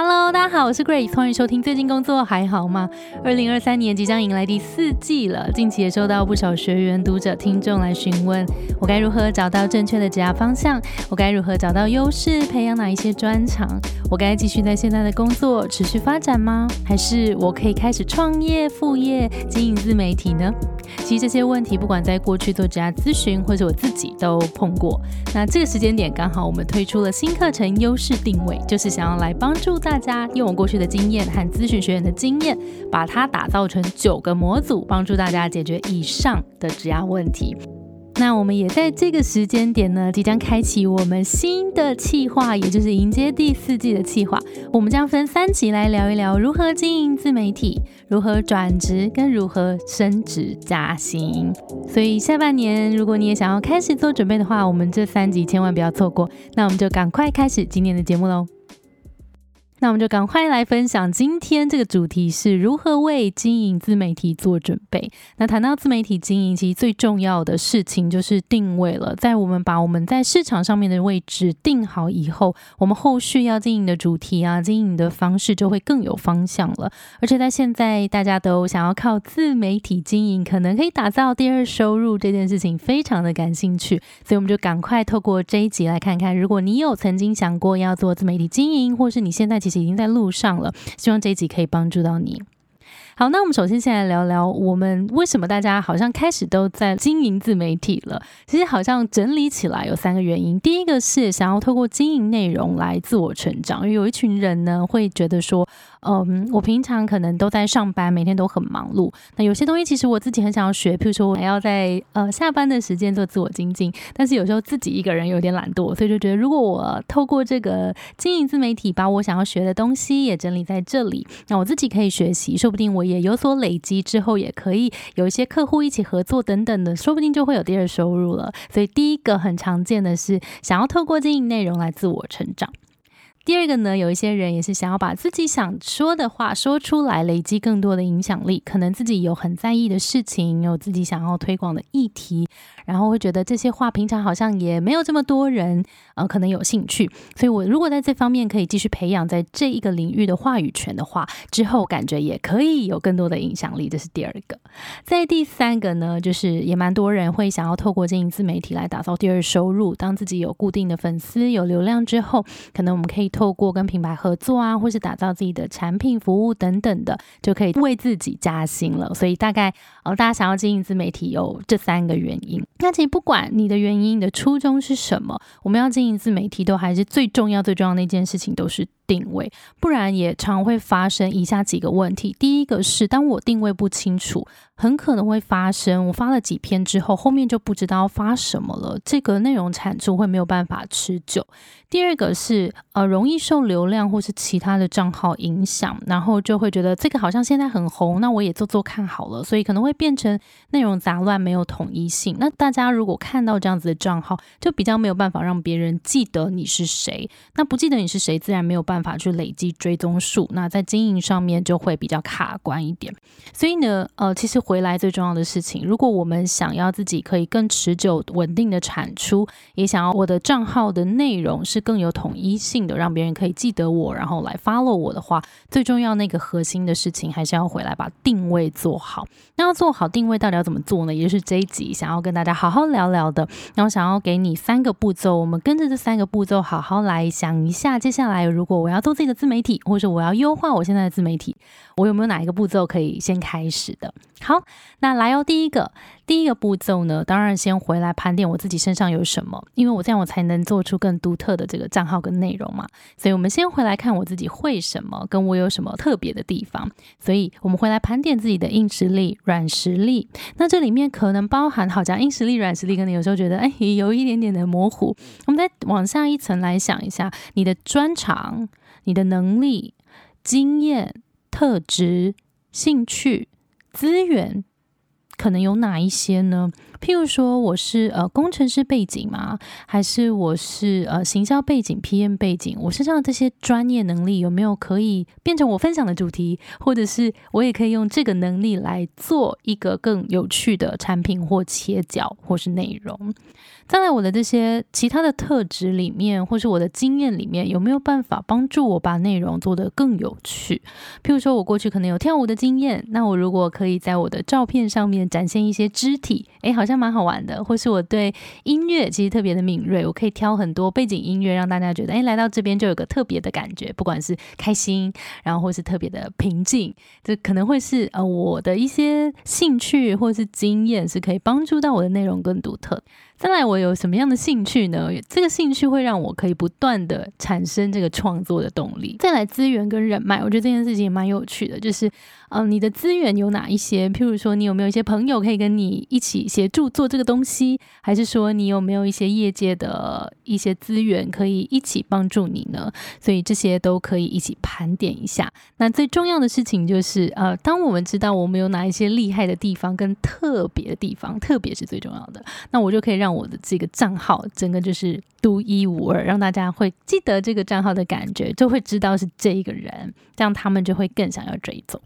Hello，大家好，我是 Grace，欢迎收听。最近工作还好吗？二零二三年即将迎来第四季了，近期也收到不少学员、读者、听众来询问，我该如何找到正确的职业方向？我该如何找到优势，培养哪一些专长？我该继续在现在的工作持续发展吗？还是我可以开始创业、副业、经营自媒体呢？其实这些问题，不管在过去做职业咨询，或者我自己都碰过。那这个时间点刚好，我们推出了新课程《优势定位》，就是想要来帮助大大家用我过去的经验和咨询学员的经验，把它打造成九个模组，帮助大家解决以上的职业问题。那我们也在这个时间点呢，即将开启我们新的企划，也就是迎接第四季的企划。我们将分三集来聊一聊如何经营自媒体，如何转职，跟如何升职加薪。所以下半年，如果你也想要开始做准备的话，我们这三集千万不要错过。那我们就赶快开始今天的节目喽。那我们就赶快来分享今天这个主题是如何为经营自媒体做准备。那谈到自媒体经营，其实最重要的事情就是定位了。在我们把我们在市场上面的位置定好以后，我们后续要经营的主题啊，经营的方式就会更有方向了。而且在现在大家都想要靠自媒体经营，可能可以打造第二收入这件事情，非常的感兴趣。所以我们就赶快透过这一集来看看，如果你有曾经想过要做自媒体经营，或是你现在。已经在路上了，希望这一集可以帮助到你。好，那我们首先先来聊聊，我们为什么大家好像开始都在经营自媒体了？其实好像整理起来有三个原因。第一个是想要透过经营内容来自我成长，因为有一群人呢会觉得说。嗯，我平常可能都在上班，每天都很忙碌。那有些东西其实我自己很想要学，譬如说我还要在呃下班的时间做自我精进。但是有时候自己一个人有点懒惰，所以就觉得如果我透过这个经营自媒体，把我想要学的东西也整理在这里，那我自己可以学习，说不定我也有所累积之后，也可以有一些客户一起合作等等的，说不定就会有第二收入了。所以第一个很常见的是想要透过经营内容来自我成长。第二个呢，有一些人也是想要把自己想说的话说出来，累积更多的影响力。可能自己有很在意的事情，有自己想要推广的议题，然后会觉得这些话平常好像也没有这么多人呃可能有兴趣。所以我如果在这方面可以继续培养在这一个领域的话语权的话，之后感觉也可以有更多的影响力。这是第二个。在第三个呢，就是也蛮多人会想要透过经营自媒体来打造第二收入。当自己有固定的粉丝、有流量之后，可能我们可以。透过跟品牌合作啊，或是打造自己的产品服务等等的，就可以为自己加薪了。所以大概呃，大家想要经营自媒体有这三个原因。那其实不管你的原因，你的初衷是什么，我们要经营自媒体，都还是最重要、最重要的一件事情，都是。定位，不然也常会发生以下几个问题。第一个是，当我定位不清楚，很可能会发生我发了几篇之后，后面就不知道发什么了，这个内容产出会没有办法持久。第二个是，呃，容易受流量或是其他的账号影响，然后就会觉得这个好像现在很红，那我也做做看好了，所以可能会变成内容杂乱，没有统一性。那大家如果看到这样子的账号，就比较没有办法让别人记得你是谁。那不记得你是谁，自然没有办法。办法去累积追踪数，那在经营上面就会比较卡关一点。所以呢，呃，其实回来最重要的事情，如果我们想要自己可以更持久、稳定的产出，也想要我的账号的内容是更有统一性的，让别人可以记得我，然后来 follow 我的话，最重要那个核心的事情，还是要回来把定位做好。那要做好定位，到底要怎么做呢？也就是这一集想要跟大家好好聊聊的。然后想要给你三个步骤，我们跟着这三个步骤好好来想一下，接下来如果我我要做自己的自媒体，或者我要优化我现在的自媒体，我有没有哪一个步骤可以先开始的？好，那来哦，第一个，第一个步骤呢，当然先回来盘点我自己身上有什么，因为我这样我才能做出更独特的这个账号跟内容嘛。所以，我们先回来看我自己会什么，跟我有什么特别的地方。所以我们回来盘点自己的硬实力、软实力。那这里面可能包含，好像硬实力、软实力，可能有时候觉得哎，有一点点的模糊。我们再往下一层来想一下，你的专长。你的能力、经验、特质、兴趣、资源，可能有哪一些呢？譬如说，我是呃工程师背景吗？还是我是呃行销背景、PM 背景？我身上这些专业能力有没有可以变成我分享的主题？或者是我也可以用这个能力来做一个更有趣的产品或切角，或是内容？再来，我的这些其他的特质里面，或是我的经验里面，有没有办法帮助我把内容做得更有趣？譬如说，我过去可能有跳舞的经验，那我如果可以在我的照片上面展现一些肢体，诶，好像像蛮好玩的。或是我对音乐其实特别的敏锐，我可以挑很多背景音乐，让大家觉得，诶，来到这边就有个特别的感觉，不管是开心，然后或是特别的平静，这可能会是呃我的一些兴趣或是经验，是可以帮助到我的内容更独特。再来，我有什么样的兴趣呢？这个兴趣会让我可以不断的产生这个创作的动力。再来，资源跟人脉，我觉得这件事情也蛮有趣的，就是。嗯，你的资源有哪一些？譬如说，你有没有一些朋友可以跟你一起协助做这个东西？还是说，你有没有一些业界的一些资源可以一起帮助你呢？所以这些都可以一起盘点一下。那最重要的事情就是，呃，当我们知道我们有哪一些厉害的地方跟特别的地方，特别是最重要的，那我就可以让我的这个账号整个就是独一无二，让大家会记得这个账号的感觉，就会知道是这一个人，这样他们就会更想要追踪。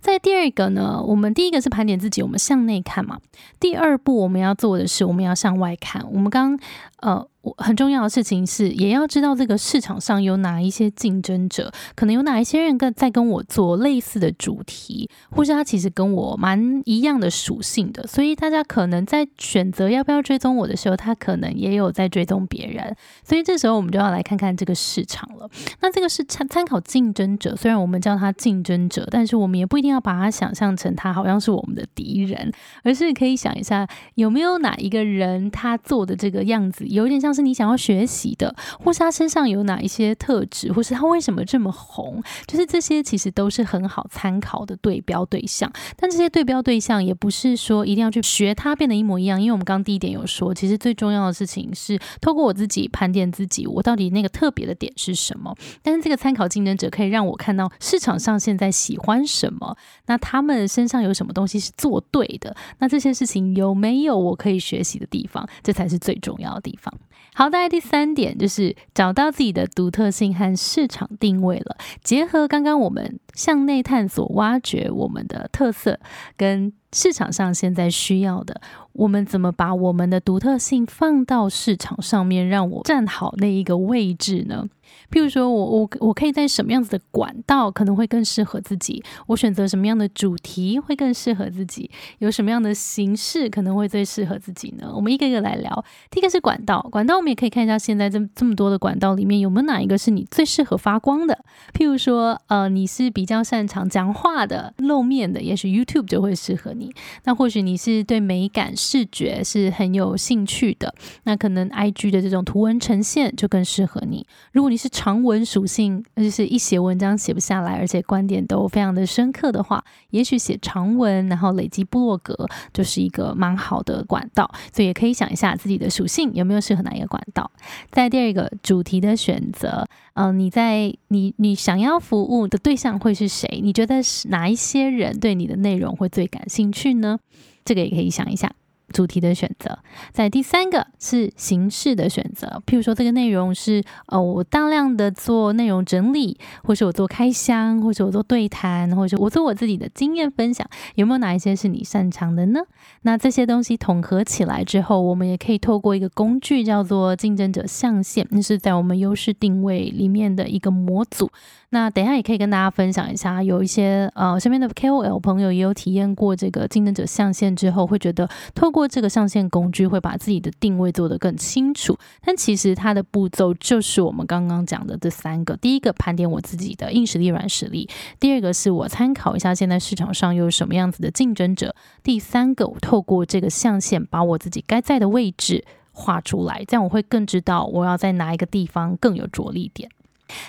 在第二个呢，我们第一个是盘点自己，我们向内看嘛。第二步我们要做的是，我们要向外看。我们刚呃。很重要的事情是，也要知道这个市场上有哪一些竞争者，可能有哪一些人跟在跟我做类似的主题，或是他其实跟我蛮一样的属性的，所以大家可能在选择要不要追踪我的时候，他可能也有在追踪别人，所以这时候我们就要来看看这个市场了。那这个是参参考竞争者，虽然我们叫他竞争者，但是我们也不一定要把他想象成他好像是我们的敌人，而是可以想一下有没有哪一个人他做的这个样子有点像是你想要学习的，或是他身上有哪一些特质，或是他为什么这么红，就是这些其实都是很好参考的对标对象。但这些对标对象也不是说一定要去学他变得一模一样，因为我们刚第一点有说，其实最重要的事情是透过我自己盘点自己，我到底那个特别的点是什么。但是这个参考竞争者可以让我看到市场上现在喜欢什么，那他们身上有什么东西是做对的，那这些事情有没有我可以学习的地方，这才是最重要的地方。好，大概第三点就是找到自己的独特性和市场定位了。结合刚刚我们向内探索、挖掘我们的特色，跟市场上现在需要的，我们怎么把我们的独特性放到市场上面，让我站好那一个位置呢？譬如说，我我我可以在什么样子的管道可能会更适合自己？我选择什么样的主题会更适合自己？有什么样的形式可能会最适合自己呢？我们一个一个来聊。第一个是管道，管道我们也可以看一下，现在这这么多的管道里面有没有哪一个是你最适合发光的？譬如说，呃，你是比比较擅长讲话的、露面的，也许 YouTube 就会适合你。那或许你是对美感、视觉是很有兴趣的，那可能 IG 的这种图文呈现就更适合你。如果你是长文属性，就是一写文章写不下来，而且观点都非常的深刻的话，也许写长文，然后累积部落格，就是一个蛮好的管道。所以也可以想一下自己的属性有没有适合哪一个管道。在第二个主题的选择，嗯，你在你你想要服务的对象会是谁？你觉得是哪一些人对你的内容会最感兴趣呢？这个也可以想一下。主题的选择，在第三个是形式的选择。譬如说，这个内容是呃，我大量的做内容整理，或是我做开箱，或者我做对谈，或者我做我自己的经验分享，有没有哪一些是你擅长的呢？那这些东西统合起来之后，我们也可以透过一个工具叫做竞争者象限，那是在我们优势定位里面的一个模组。那等一下也可以跟大家分享一下，有一些呃身边的 KOL 朋友也有体验过这个竞争者象限之后，会觉得透过这个象限工具会把自己的定位做得更清楚。但其实它的步骤就是我们刚刚讲的这三个：第一个盘点我自己的硬实力、软实力；第二个是我参考一下现在市场上有什么样子的竞争者；第三个，透过这个象限把我自己该在的位置画出来，这样我会更知道我要在哪一个地方更有着力点。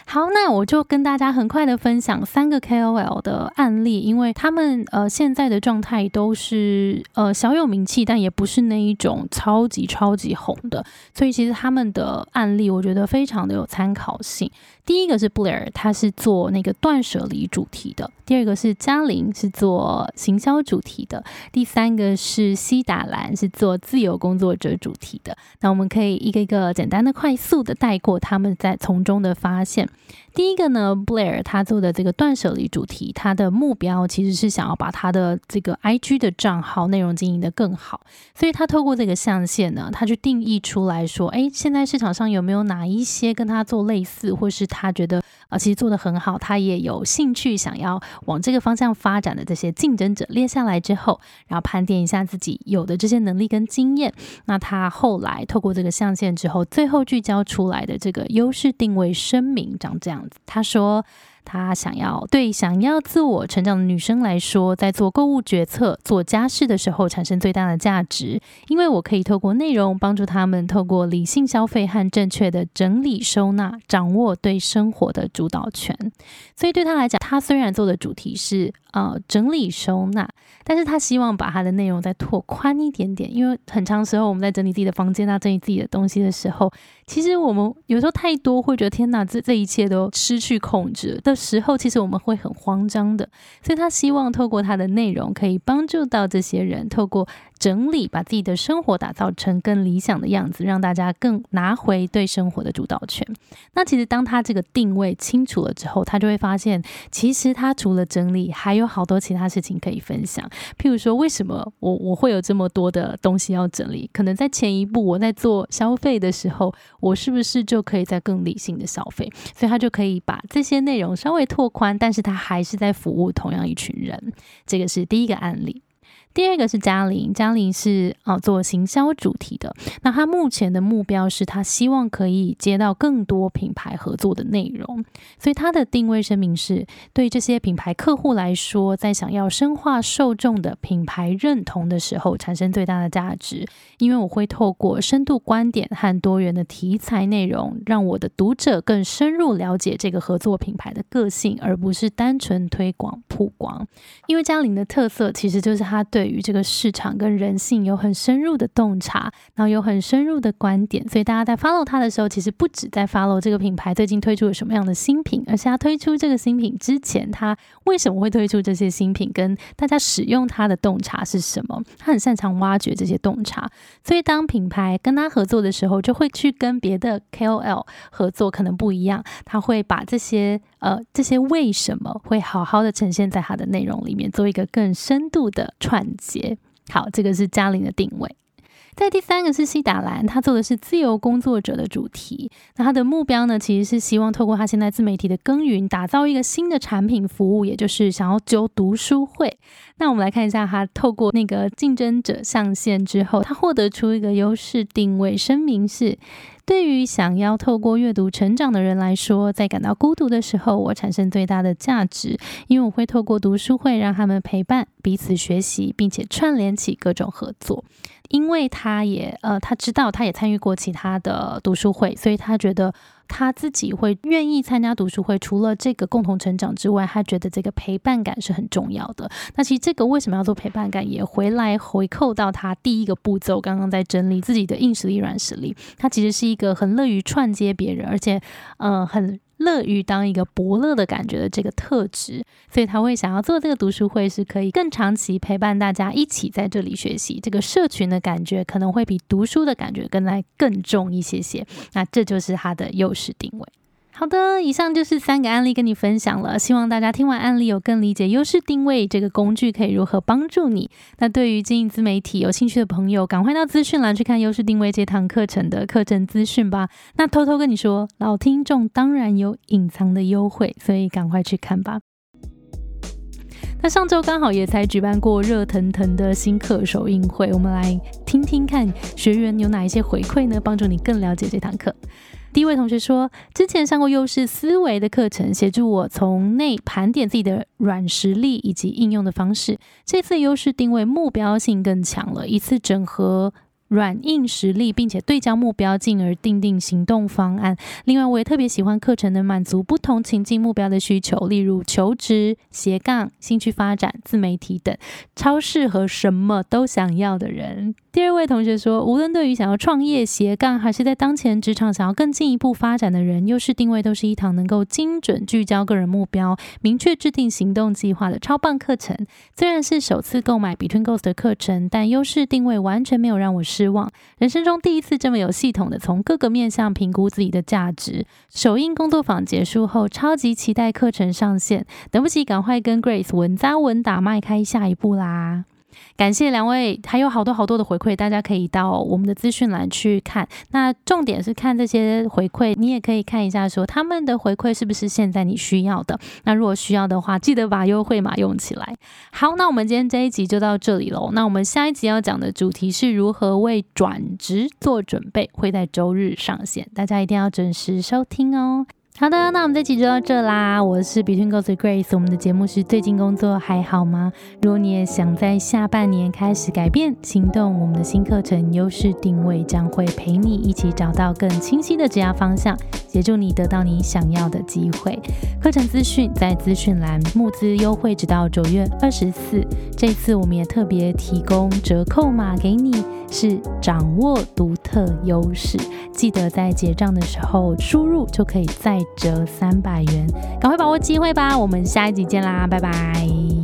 好，那我就跟大家很快的分享三个 KOL 的案例，因为他们呃现在的状态都是呃小有名气，但也不是那一种超级超级红的，所以其实他们的案例我觉得非常的有参考性。第一个是布莱尔他是做那个断舍离主题的；第二个是嘉玲，是做行销主题的；第三个是西达兰，是做自由工作者主题的。那我们可以一个一个简单的、快速的带过他们在从中的发现。第一个呢，Blair 他做的这个断舍离主题，他的目标其实是想要把他的这个 IG 的账号内容经营的更好，所以他透过这个象限呢，他去定义出来说，哎，现在市场上有没有哪一些跟他做类似，或是他觉得啊，其实做的很好，他也有兴趣想要往这个方向发展的这些竞争者列下来之后，然后盘点一下自己有的这些能力跟经验，那他后来透过这个象限之后，最后聚焦出来的这个优势定位声明长这样。他说。他想要对想要自我成长的女生来说，在做购物决策、做家事的时候产生最大的价值，因为我可以透过内容帮助他们透过理性消费和正确的整理收纳，掌握对生活的主导权。所以对他来讲，他虽然做的主题是呃整理收纳，但是他希望把他的内容再拓宽一点点，因为很长时候我们在整理自己的房间啊，整理自己的东西的时候，其实我们有时候太多会觉得天哪，这这一切都失去控制。的时候，其实我们会很慌张的，所以他希望透过他的内容，可以帮助到这些人，透过。整理，把自己的生活打造成更理想的样子，让大家更拿回对生活的主导权。那其实当他这个定位清楚了之后，他就会发现，其实他除了整理，还有有好多其他事情可以分享。譬如说，为什么我我会有这么多的东西要整理？可能在前一步我在做消费的时候，我是不是就可以在更理性的消费？所以他就可以把这些内容稍微拓宽，但是他还是在服务同样一群人。这个是第一个案例。第二个是嘉玲，嘉玲是啊做行销主题的。那他目前的目标是他希望可以接到更多品牌合作的内容，所以他的定位声明是对这些品牌客户来说，在想要深化受众的品牌认同的时候，产生最大的价值。因为我会透过深度观点和多元的题材内容，让我的读者更深入了解这个合作品牌的个性，而不是单纯推广曝光。因为嘉玲的特色其实就是他对。对于这个市场跟人性有很深入的洞察，然后有很深入的观点，所以大家在 follow 他的时候，其实不止在 follow 这个品牌最近推出了什么样的新品，而是他推出这个新品之前，他为什么会推出这些新品，跟大家使用它的洞察是什么？他很擅长挖掘这些洞察，所以当品牌跟他合作的时候，就会去跟别的 KOL 合作，可能不一样，他会把这些。呃，这些为什么会好好的呈现在它的内容里面，做一个更深度的串接。好，这个是嘉玲的定位。在第三个是西达兰，他做的是自由工作者的主题。那他的目标呢，其实是希望透过他现在自媒体的耕耘，打造一个新的产品服务，也就是想要揪读书会。那我们来看一下，他透过那个竞争者上线之后，他获得出一个优势定位声明是：对于想要透过阅读成长的人来说，在感到孤独的时候，我产生最大的价值，因为我会透过读书会让他们陪伴彼此学习，并且串联起各种合作。因为他也呃，他知道他也参与过其他的读书会，所以他觉得他自己会愿意参加读书会。除了这个共同成长之外，他觉得这个陪伴感是很重要的。那其实这个为什么要做陪伴感，也回来回扣到他第一个步骤，刚刚在整理自己的硬实力、软实力。他其实是一个很乐于串接别人，而且嗯很。乐于当一个伯乐的感觉的这个特质，所以他会想要做这个读书会，是可以更长期陪伴大家一起在这里学习。这个社群的感觉可能会比读书的感觉更来更重一些些。那这就是他的优势定位。好的，以上就是三个案例跟你分享了，希望大家听完案例有更理解优势定位这个工具可以如何帮助你。那对于经营自媒体有兴趣的朋友，赶快到资讯栏去看优势定位这堂课程的课程资讯吧。那偷偷跟你说，老听众当然有隐藏的优惠，所以赶快去看吧。那上周刚好也才举办过热腾腾的新课首映会，我们来听听看学员有哪一些回馈呢？帮助你更了解这堂课。第一位同学说，之前上过优势思维的课程，协助我从内盘点自己的软实力以及应用的方式。这次优势定位目标性更强了，一次整合。软硬实力，并且对焦目标，进而定定行动方案。另外，我也特别喜欢课程能满足不同情境目标的需求，例如求职、斜杠、兴趣发展、自媒体等，超适合什么都想要的人。第二位同学说，无论对于想要创业、斜杠，还是在当前职场想要更进一步发展的人，优势定位都是一堂能够精准聚焦个人目标、明确制定行动计划的超棒课程。虽然是首次购买 Between Goals 的课程，但优势定位完全没有让我失望。人生中第一次这么有系统的从各个面向评估自己的价值。首映工作坊结束后，超级期待课程上线，等不及赶快跟 Grace 稳扎稳打迈开下一步啦！感谢两位，还有好多好多的回馈，大家可以到我们的资讯栏去看。那重点是看这些回馈，你也可以看一下，说他们的回馈是不是现在你需要的。那如果需要的话，记得把优惠码用起来。好，那我们今天这一集就到这里喽。那我们下一集要讲的主题是如何为转职做准备，会在周日上线，大家一定要准时收听哦。好的，那我们这期就到这啦。我是 Between Goals Grace，我们的节目是最近工作还好吗？如果你也想在下半年开始改变行动，我们的新课程优势定位将会陪你一起找到更清晰的职业方向，协助你得到你想要的机会。课程资讯在资讯栏，募资优惠直到九月二十四。这次我们也特别提供折扣码给你，是掌握独特优势，记得在结账的时候输入就可以再。折三百元，赶快把握机会吧！我们下一集见啦，拜拜。